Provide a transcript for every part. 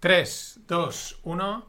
3, 2, 1.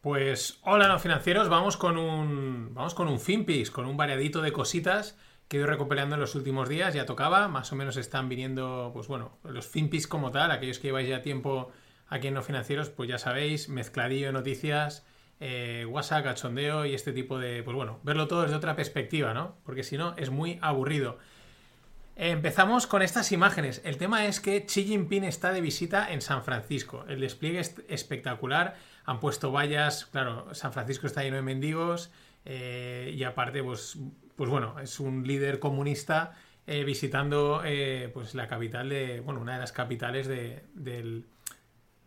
Pues hola no financieros, vamos con un vamos con un Finpix, con un variadito de cositas que he ido recopilando en los últimos días, ya tocaba, más o menos están viniendo, pues bueno, los Finpix como tal, aquellos que lleváis ya tiempo aquí en no financieros, pues ya sabéis, mezcladillo de noticias, eh, WhatsApp, cachondeo y este tipo de, pues bueno, verlo todo desde otra perspectiva, ¿no? Porque si no, es muy aburrido. Empezamos con estas imágenes. El tema es que Xi Jinping está de visita en San Francisco. El despliegue es espectacular. Han puesto vallas. Claro, San Francisco está lleno de mendigos. Eh, y aparte, pues, pues bueno, es un líder comunista eh, visitando eh, pues la capital de. Bueno, una de las capitales del,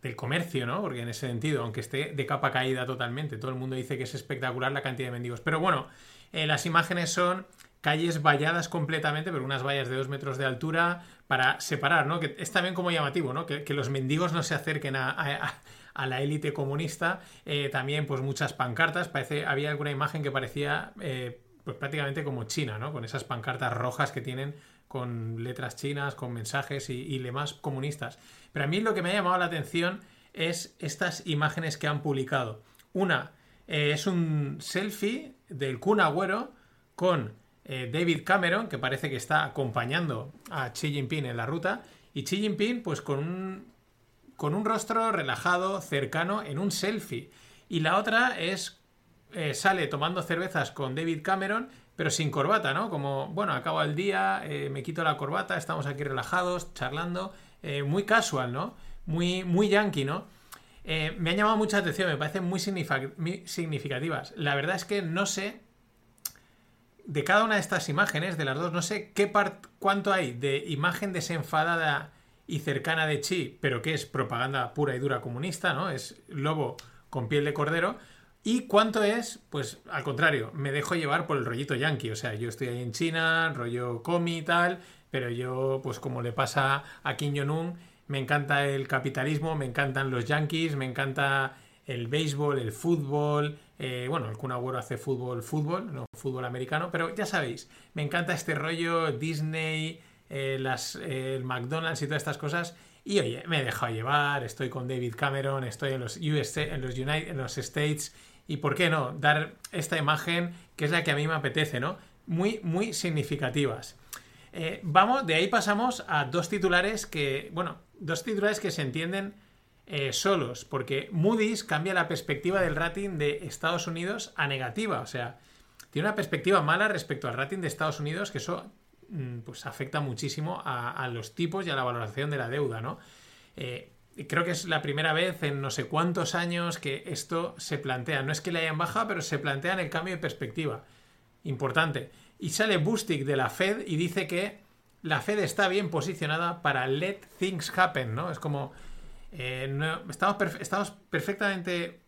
del comercio, ¿no? Porque en ese sentido, aunque esté de capa caída totalmente, todo el mundo dice que es espectacular la cantidad de mendigos. Pero bueno, las imágenes son calles valladas completamente, pero unas vallas de dos metros de altura para separar, ¿no? Que es también como llamativo, ¿no? Que, los mendigos no se acerquen a, la élite comunista. Eh, también, pues muchas pancartas. Parece, había alguna imagen que parecía eh, pues prácticamente como China, ¿no? Con esas pancartas rojas que tienen con letras chinas, con mensajes y, y lemas comunistas. Pero a mí lo que me ha llamado la atención es estas imágenes que han publicado. Una eh, es un selfie del Kun Agüero con eh, David Cameron, que parece que está acompañando a Xi Jinping en la ruta, y Xi Jinping, pues con un, con un rostro relajado, cercano, en un selfie. Y la otra es, eh, sale tomando cervezas con David Cameron, pero sin corbata, ¿no? Como, bueno, acabo el día, eh, me quito la corbata, estamos aquí relajados, charlando, muy casual, ¿no? Muy, muy yankee, ¿no? me han llamado mucha atención, me parecen muy significativas. La verdad es que no sé de cada una de estas imágenes, de las dos, no sé qué cuánto hay de imagen desenfadada y cercana de Chi, pero que es propaganda pura y dura comunista, ¿no? Es lobo con piel de cordero. Y cuánto es, pues al contrario, me dejo llevar por el rollito yankee. O sea, yo estoy ahí en China, rollo comi y tal, pero yo, pues como le pasa a Kim Jong-un, me encanta el capitalismo, me encantan los yankees, me encanta el béisbol, el fútbol, eh, bueno, el Kun Agüero hace fútbol, fútbol, no fútbol americano, pero ya sabéis, me encanta este rollo Disney, eh, las, eh, el McDonald's y todas estas cosas. Y oye, me he dejado llevar, estoy con David Cameron, estoy en los, US, en los, United, en los States, y por qué no, dar esta imagen que es la que a mí me apetece, ¿no? Muy, muy significativas. vamos, de ahí pasamos a dos titulares que, bueno, dos titulares que se entienden eh, solos, porque Moody's cambia la perspectiva del rating de Estados Unidos a negativa, o sea, tiene una perspectiva mala respecto al rating de Estados Unidos, que eso mm, pues afecta muchísimo a, los tipos y a la valoración de la deuda, ¿no? Eh, creo que es la primera vez en no sé cuántos años que esto se plantea. No es que le hayan bajado, pero se plantea en el cambio de perspectiva. Importante. Y sale Bustic de la Fed y dice que la Fed está bien posicionada para let things happen, ¿no? Es como eh, estamos, estamos, perfectamente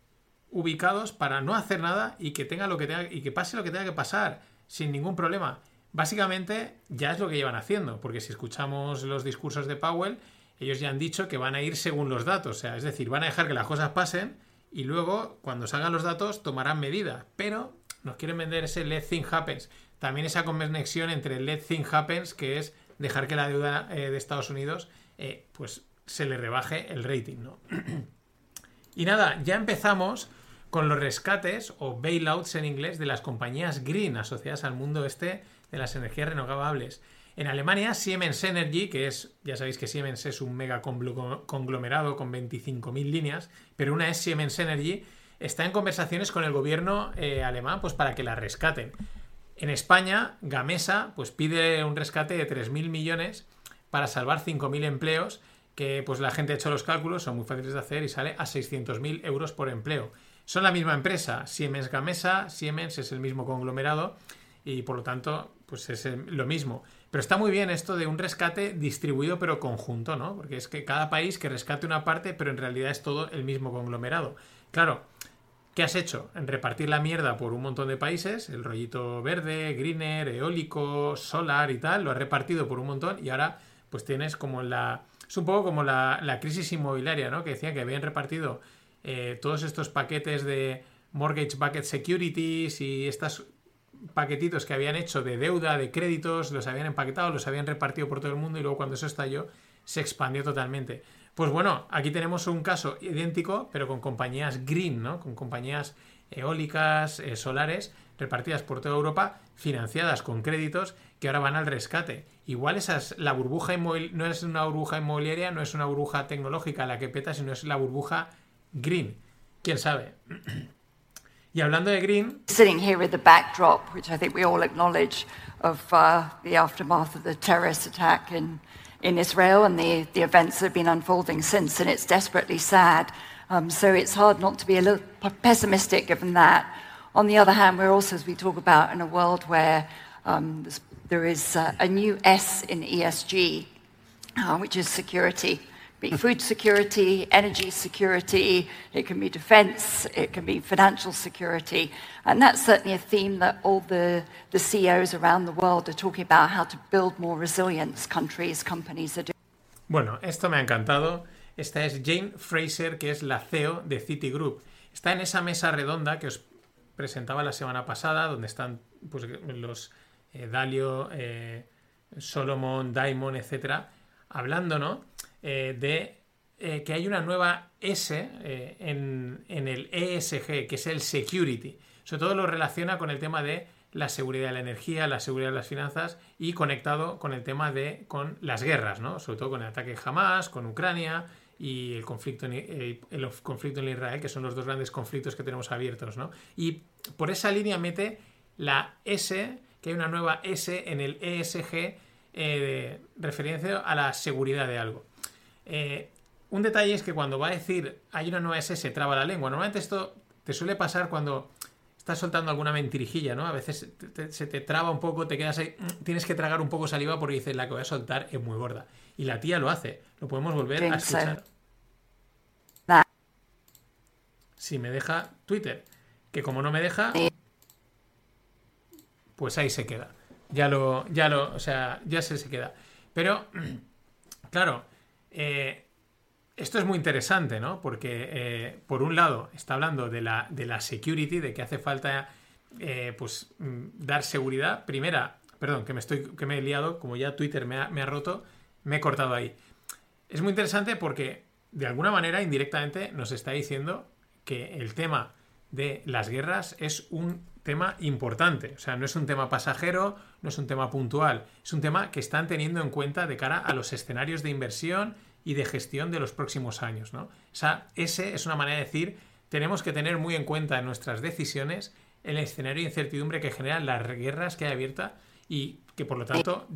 ubicados para no hacer nada y que tenga lo que tenga y que pase lo que tenga que pasar sin ningún problema. Básicamente ya es lo que llevan haciendo, porque si escuchamos los discursos de Powell, ellos ya han dicho que van a ir según los datos, o sea, es decir, van a dejar que las cosas pasen y luego cuando salgan los datos tomarán medidas, pero nos quieren vender ese let thing happens. También esa conexión entre let thing happens, que es dejar que la deuda eh, de Estados Unidos eh, pues se le rebaje el rating, ¿no? y nada, ya empezamos con los rescates o bailouts en inglés de las compañías green asociadas al mundo este de las energías renovables. En Alemania, Siemens Energy, que es, ya sabéis que Siemens es un mega conglomerado con 25.000 líneas, pero una es Siemens Energy, está en conversaciones con el gobierno eh, alemán pues para que la rescaten. En España, Gamesa pues pide un rescate de 3.000 millones para salvar 5.000 empleos que pues la gente ha hecho los cálculos, son muy fáciles de hacer y sale a 600.000 euros por empleo. Son la misma empresa, Siemens Gamesa, Siemens es el mismo conglomerado y por lo tanto pues es lo mismo. Pero está muy bien esto de un rescate distribuido pero conjunto, ¿no? Porque es que cada país que rescate una parte pero en realidad es todo el mismo conglomerado. Claro, ¿qué has hecho? En repartir la mierda por un montón de países, el rollito verde, greener, eólico, solar y tal, lo has repartido por un montón y ahora pues tienes como la es un poco como la, crisis inmobiliaria, ¿no? Que decían que habían repartido eh, todos estos paquetes de mortgage bucket securities y estos paquetitos que habían hecho de deuda, de créditos, los habían empaquetado, los habían repartido por todo el mundo y luego cuando eso estalló se expandió totalmente. Pues bueno, aquí tenemos un caso idéntico, pero con compañías green, ¿no? Con compañías eólicas, eh, solares, repartidas por toda Europa, financiadas con créditos que ahora van al rescate. Igual esa es la burbuja no es una burbuja inmobiliaria, no es una burbuja tecnológica la que peta, sino es la burbuja green. ¿Quién sabe? y hablando de green... Sitting here with the backdrop, which I think we all acknowledge, of uh, the aftermath of the terrorist attack in in Israel and the, the events that have been unfolding since, and it's desperately sad. Um, so it's hard not to be a little pessimistic given that. On the other hand, we're also, as we talk about, in a world where there is uh, a new S in ESG, uh, which is security be food security, energy security, it can be defense, it can be financial security. And that's certainly a theme that all the, the CEOs around the world are talking about how to build more resilience countries, companies are doing. Bueno, esto me ha encantado. Esta es Jane Fraser, que es la CEO de Citigroup. Está en esa mesa redonda que os presentaba la semana pasada, donde están pues, los eh, Dalio, eh, Solomon, Diamond, etcétera, hablando, ¿no? Eh, de que hay una nueva S en, el ESG, que es el security. Sobre todo lo relaciona con el tema de la seguridad de la energía, la seguridad de las finanzas y conectado con el tema de con las guerras, ¿no? Sobre todo con el ataque Hamas, con Ucrania y el conflicto, en, el conflicto en Israel, que son los dos grandes conflictos que tenemos abiertos, ¿no? Y por esa línea mete la S, que hay una nueva S en el ESG, referencia a la seguridad de algo. Eh, un detalle es que cuando va a decir hay una nueva S se traba la lengua. Normalmente esto te suele pasar cuando estás soltando alguna mentirijilla, ¿no? A veces se te traba un poco, te quedas ahí, mm, tienes que tragar un poco saliva porque dices la que voy a soltar es muy gorda. Y la tía lo hace. Lo podemos volver a escuchar. Si me deja Twitter, que como no me deja, pues ahí se queda. Ya lo, ya lo, o sea, ya se, se queda. Pero, claro, eh, esto es muy interesante, ¿no? Porque, eh, por un lado, está hablando de la, de la security, de que hace falta eh, pues, mm, dar seguridad. Primera, perdón, que me, estoy, que me he liado, como ya Twitter me ha, me ha roto, me he cortado ahí. Es muy interesante porque, de alguna manera, indirectamente, nos está diciendo que el tema de las guerras es un tema importante. O sea, no es un tema pasajero, no es un tema puntual, es un tema que están teniendo en cuenta de cara a los escenarios de inversión y de gestión de los próximos años. ¿no? Esa, ese es una manera de decir, tenemos que tener muy en cuenta en nuestras decisiones el escenario de incertidumbre que generan las guerras que hay abierta y que por lo tanto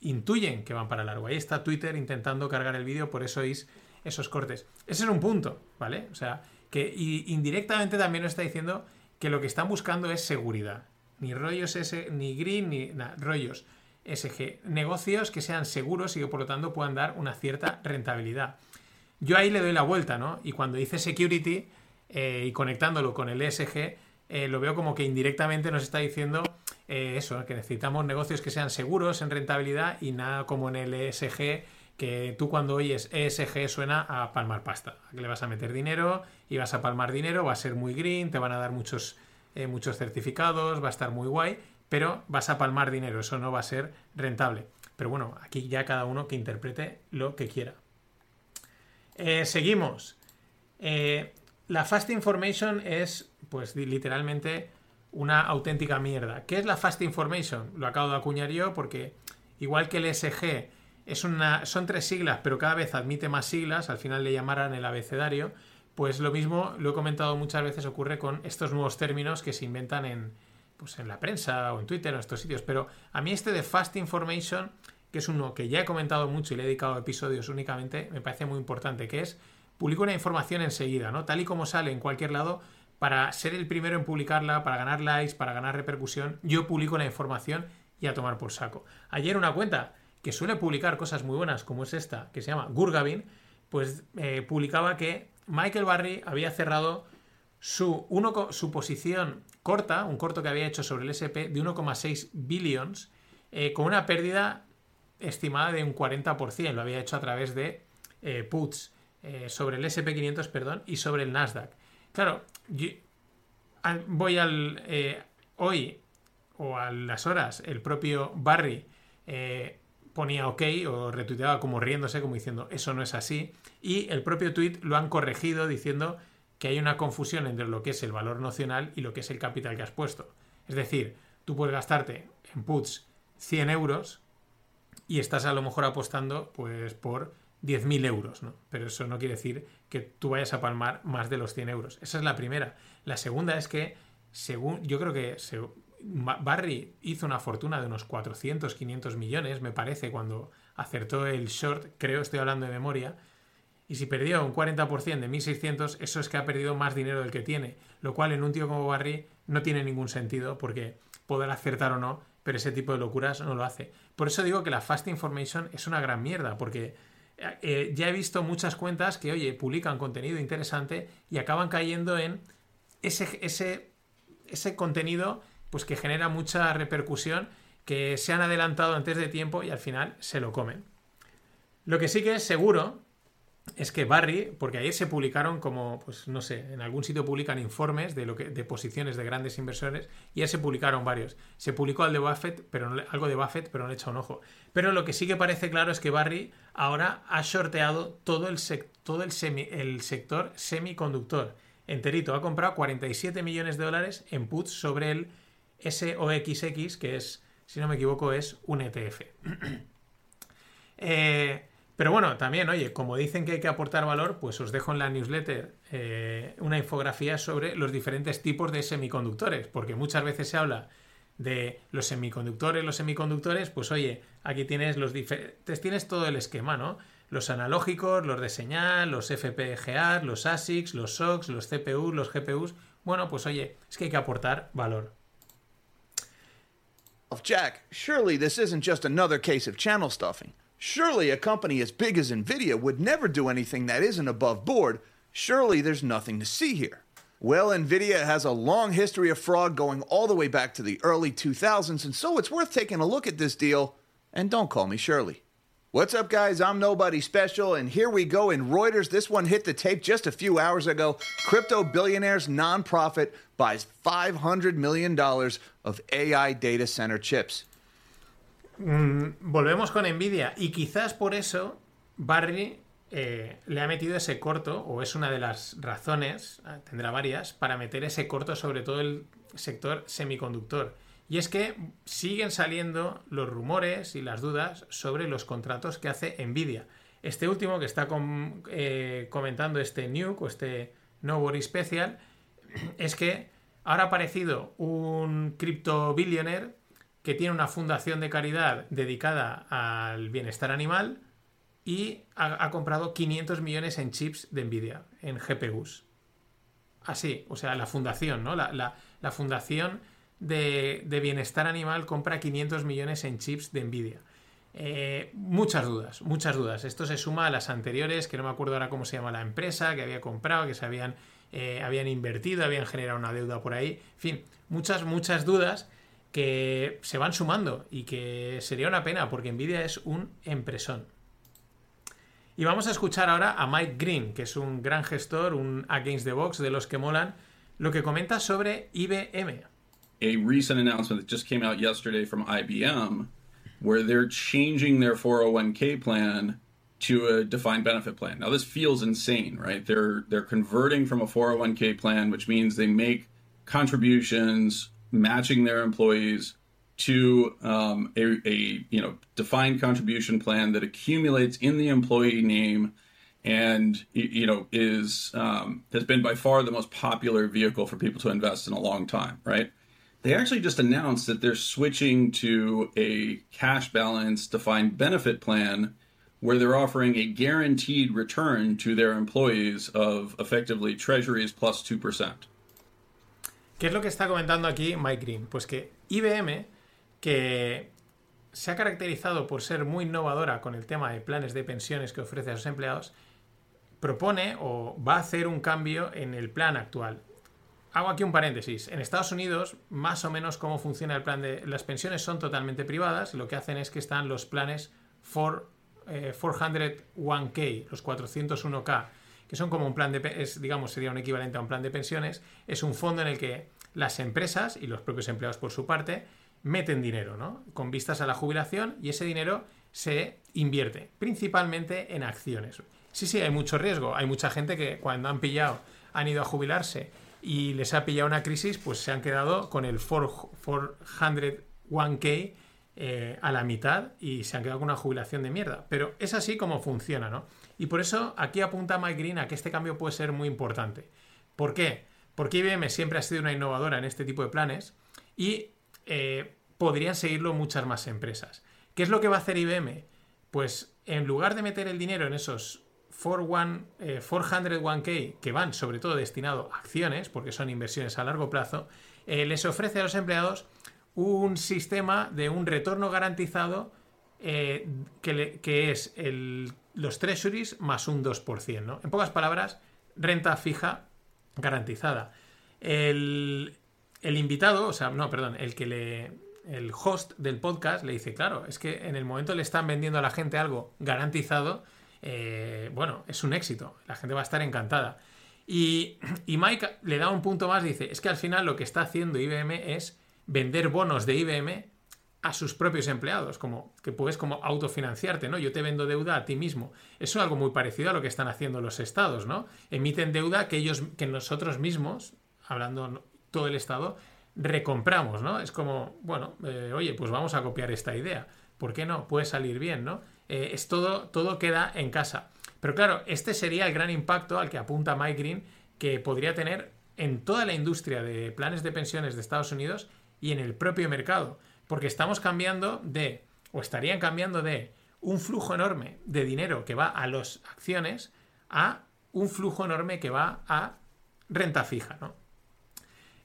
intuyen que van para largo. Ahí está Twitter intentando cargar el vídeo, por eso oís esos cortes. Ese es un punto, ¿vale? O sea, que indirectamente también nos está diciendo que lo que están buscando es seguridad. Ni rollos ese, ni green, ni rollos SG. Negocios que sean seguros y que por lo tanto puedan dar una cierta rentabilidad. Yo ahí le doy la vuelta, ¿no? Y cuando dice security eh, y conectándolo con el ESG, eh, lo veo como que indirectamente nos está diciendo eh, eso, que necesitamos negocios que sean seguros en rentabilidad y nada como en el ESG que tú cuando oyes ESG suena a palmar pasta. Que le vas a meter dinero y vas a palmar dinero, va a ser muy green, te van a dar muchos, eh, muchos certificados, va a estar muy guay, pero vas a palmar dinero, eso no va a ser rentable. Pero bueno, aquí ya cada uno que interprete lo que quiera. Eh, seguimos. Eh, la Fast Information es, pues literalmente, una auténtica mierda. ¿Qué es la Fast Information? Lo acabo de acuñar yo porque, igual que el ESG es una, son tres siglas, pero cada vez admite más siglas, al final le llamarán el abecedario, pues lo mismo, lo he comentado muchas veces, ocurre con estos nuevos términos que se inventan en, pues en la prensa o en Twitter o en estos sitios. Pero a mí este de Fast Information, que es uno que ya he comentado mucho y le he dedicado episodios únicamente, me parece muy importante, que es publico una información enseguida, ¿no? Tal y como sale en cualquier lado, para ser el primero en publicarla, para ganar likes, para ganar repercusión, yo publico la información y a tomar por saco. Ayer una cuenta que suele publicar cosas muy buenas, como es esta, que se llama Gurgavin, pues eh, publicaba que Michael Barry había cerrado su, uno, su posición corta, un corto que había hecho sobre el SP de 1,6 billions, eh, con una pérdida estimada de un 40%. Lo había hecho a través de eh, puts sobre el SP500, perdón, y sobre el Nasdaq. Claro, voy al hoy o a las horas, el propio Barry ponía ok o retuiteaba como riéndose, como diciendo eso no es así. Y el propio tweet lo han corregido diciendo que hay una confusión entre lo que es el valor nocional y lo que es el capital que has puesto. Es decir, tú puedes gastarte en puts 100 euros y estás a lo mejor apostando pues por 10.000 euros, ¿no? Pero eso no quiere decir que tú vayas a palmar más de los 100 euros. Esa es la primera. La segunda es que, según yo creo que Barry hizo una fortuna de unos 400, 500 millones, me parece, cuando acertó el short, creo, estoy hablando de memoria, y si perdió un 40% de 1.600, eso es que ha perdido más dinero del que tiene, lo cual en un tío como Barry no tiene ningún sentido, porque poder acertar o no, pero ese tipo de locuras no lo hace. Por eso digo que la Fast Information es una gran mierda, porque eh, ya he visto muchas cuentas que, oye, publican contenido interesante y acaban cayendo en ese, ese, ese contenido pues que genera mucha repercusión, que se han adelantado antes de tiempo y al final se lo comen. Lo que sí que es seguro es que Barry, porque ayer se publicaron como, pues no sé, en algún sitio publican informes de lo que, de posiciones de grandes inversores, y ya se publicaron varios. Se publicó de Buffett, pero algo de Buffett, pero no le he echado un ojo. Pero lo que sí que parece claro es que Barry ahora ha shorteado todo el, todo el, el sector semiconductor enterito. Ha comprado 47 millones de dólares en puts sobre el SOXX, que es, si no me equivoco, es un ETF. eh, pero bueno, también, oye, como dicen que hay que aportar valor, pues os dejo en la newsletter eh, una infografía sobre los diferentes tipos de semiconductores, porque muchas veces se habla de los semiconductores, los semiconductores, pues oye, aquí tienes los diferentes, tienes todo el esquema, ¿no? Los analógicos, los de señal, los FPGA, los ASICs, los SOCs, los CPUs, los GPUs. Bueno, pues oye, es que hay que aportar valor. Jack, surely this isn't just another case of channel stuffing. Surely a company as big as Nvidia would never do anything that isn't above board. Surely there's nothing to see here. Well, Nvidia has a long history of fraud going all the way back to the early 2000s, and so it's worth taking a look at this deal. And don't call me Shirley. What's up, guys? I'm Nobody Special, and here we go in Reuters. This one hit the tape just a few hours ago. Crypto billionaires nonprofit buys $500 million of AI data center chips. Mm, volvemos con Nvidia y quizás por eso Barry eh, le ha metido ese corto, o es una de las razones, ah, tendrá varias, para meter ese corto sobre todo el sector semiconductor. Y es que siguen saliendo los rumores y las dudas sobre los contratos que hace Nvidia. Este último que está eh, comentando este Nuke o este Nobody Special es que ahora ha aparecido un cripto billionaire que tiene una fundación de caridad dedicada al bienestar animal y ha, comprado 500 millones en chips de Nvidia, en GPUs. Así, o sea, la fundación, ¿no? La, fundación de, bienestar animal compra 500 millones en chips de Nvidia. Eh, muchas dudas, muchas dudas. Esto se suma a las anteriores, que no me acuerdo ahora cómo se llama la empresa, que había comprado, que se habían, eh, habían invertido, habían generado una deuda por ahí. En fin, muchas, muchas dudas que se van sumando y que sería una pena porque Nvidia es un empresón. Y vamos a escuchar ahora a Mike Green, que es un gran gestor, un against the box de los que molan, lo que comenta sobre IBM. A recent announcement that just came out yesterday from IBM where they're changing their 401k plan to a defined benefit plan. Now this feels insane, right? They're they're converting from a 401k plan which means they make contributions matching their employees to um, a, a, you know defined contribution plan that accumulates in the employee name and you know is um, has been by far the most popular vehicle for people to invest in a long time right they actually just announced that they're switching to a cash balance defined benefit plan where they're offering a guaranteed return to their employees of effectively treasuries plus 2% ¿Qué es lo que está comentando aquí Mike Green? Pues que IBM, que se ha caracterizado por ser muy innovadora con el tema de planes de pensiones que ofrece a sus empleados, propone o va a hacer un cambio en el plan actual. Hago aquí un paréntesis. En Estados Unidos, más o menos cómo funciona el plan de... Las pensiones son totalmente privadas lo que hacen es que están los planes for, 401k, eh, los 401k, que son como un plan de, digamos, sería un equivalente a un plan de pensiones, es un fondo en el que las empresas y los propios empleados por su parte meten dinero, ¿no? Con vistas a la jubilación y ese dinero se invierte, principalmente en acciones. Sí, sí, hay mucho riesgo. Hay mucha gente que cuando han pillado, han ido a jubilarse y les ha pillado una crisis, pues se han quedado con el 401k eh, a la mitad y se han quedado con una jubilación de mierda. Pero es así como funciona, ¿no? Y por eso aquí apunta Mike Green a que este cambio puede ser muy importante. ¿Por qué? Porque IBM siempre ha sido una innovadora en este tipo de planes y eh, podrían seguirlo muchas más empresas. ¿Qué es lo que va a hacer IBM? Pues en lugar de meter el dinero en esos 401k eh, que van sobre todo destinado a acciones, porque son inversiones a largo plazo, eh, les ofrece a los empleados un sistema de un retorno garantizado que, que, es el, los treasuries más un 2%. ¿no? En pocas palabras, renta fija garantizada. El, el invitado, o sea, no, perdón, el que le, el host del podcast le dice, claro, es que en el momento le están vendiendo a la gente algo garantizado, eh, bueno, es un éxito, la gente va a estar encantada. Y, y, Mike le da un punto más, dice, es que al final lo que está haciendo IBM es vender bonos de IBM a sus propios empleados, como que puedes como autofinanciarte, ¿no? Yo te vendo deuda a ti mismo. Eso es algo muy parecido a lo que están haciendo los estados, ¿no? Emiten deuda que ellos, que nosotros mismos, hablando todo el estado, recompramos, ¿no? Es como, bueno, eh, oye, pues vamos a copiar esta idea. ¿Por qué no? Puede salir bien, ¿no? Eh, es todo, todo queda en casa. Pero claro, este sería el gran impacto al que apunta Mike Green que podría tener en toda la industria de planes de pensiones de Estados Unidos y en el propio mercado. Porque estamos cambiando de, o estarían cambiando de un flujo enorme de dinero que va a las acciones a un flujo enorme que va a renta fija, ¿no?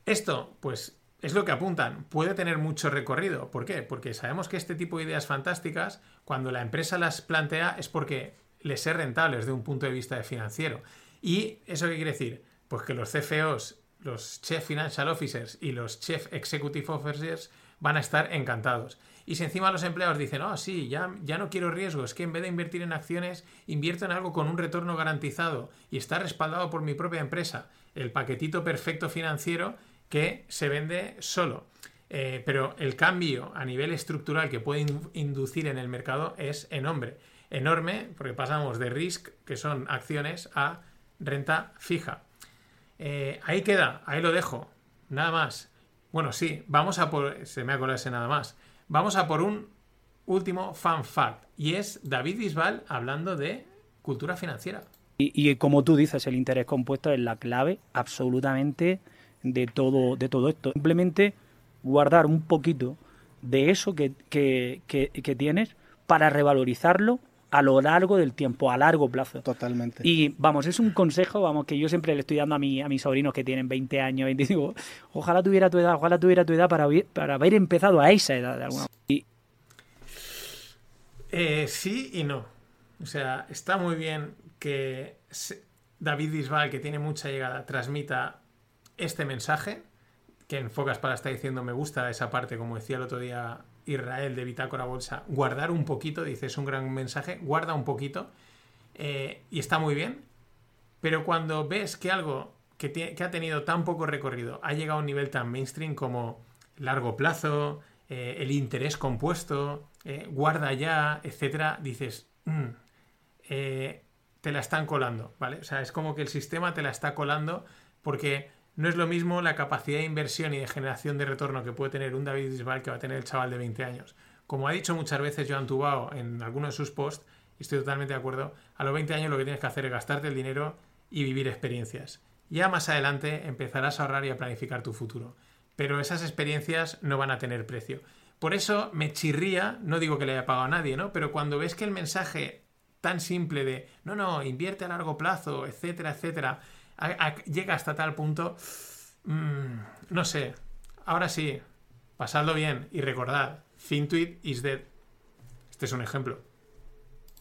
Esto, pues, es lo que apuntan. Puede tener mucho recorrido. ¿Por qué? Porque sabemos que este tipo de ideas fantásticas, cuando la empresa las plantea, es porque les es rentable desde un punto de vista de financiero. ¿Y eso qué quiere decir? Pues que los CFOs, los Chief Financial Officers y los Chief Executive Officers van a estar encantados. Y si encima los empleados dicen, oh, sí, ya, ya no quiero riesgos, que en vez de invertir en acciones, invierto en algo con un retorno garantizado y está respaldado por mi propia empresa, el paquetito perfecto financiero, que se vende solo. Eh, pero el cambio a nivel estructural que puede inducir en el mercado es enorme. Enorme porque pasamos de risk, que son acciones, a renta fija. Eh, ahí queda, ahí lo dejo. Nada más. Bueno, sí, vamos a por. Se me ha colado ese nada más. Vamos a por un último fan fact. Y es David Bisbal hablando de cultura financiera. Y como tú dices, el interés compuesto es la clave absolutamente de todo, de todo esto. Simplemente guardar un poquito de eso que, tienes para revalorizarlo a lo largo del tiempo, a largo plazo. Totalmente. Y vamos, es un consejo, vamos, que yo siempre le estoy dando a, mi, a mis sobrinos que tienen 20 años y digo, ojalá tuviera tu edad, ojalá tuviera tu edad para, para haber empezado a esa edad de alguna y... Eh, sí y no. O sea, está muy bien que David Bisbal, que tiene mucha llegada, transmita este mensaje, que en Focas para está diciendo me gusta esa parte, como decía el otro día Israel de Bitácora Bolsa, guardar un poquito, dice es un gran mensaje, guarda un poquito eh, y está muy bien, pero cuando ves que algo que, que, ha tenido tan poco recorrido ha llegado a un nivel tan mainstream como largo plazo, eh, el interés compuesto, eh, guarda ya, etcétera, dices, mm, te la están colando, ¿vale? O sea, es como que el sistema te la está colando porque no es lo mismo la capacidad de inversión y de generación de retorno que puede tener un David Bisbal que va a tener el chaval de 20 años. Como ha dicho muchas veces Joan Tubao en alguno de sus posts, y estoy totalmente de acuerdo, a los 20 años lo que tienes que hacer es gastarte el dinero y vivir experiencias. Ya más adelante empezarás a ahorrar y a planificar tu futuro. Pero esas experiencias no van a tener precio. Por eso me chirría, no digo que le haya pagado a nadie, ¿no? Pero cuando ves que el mensaje tan simple de no, no, invierte a largo plazo, etcétera, etcétera, llega hasta tal punto, mm, no sé, ahora sí, pasadlo bien y recordad, Fintuit is dead. Este es un ejemplo.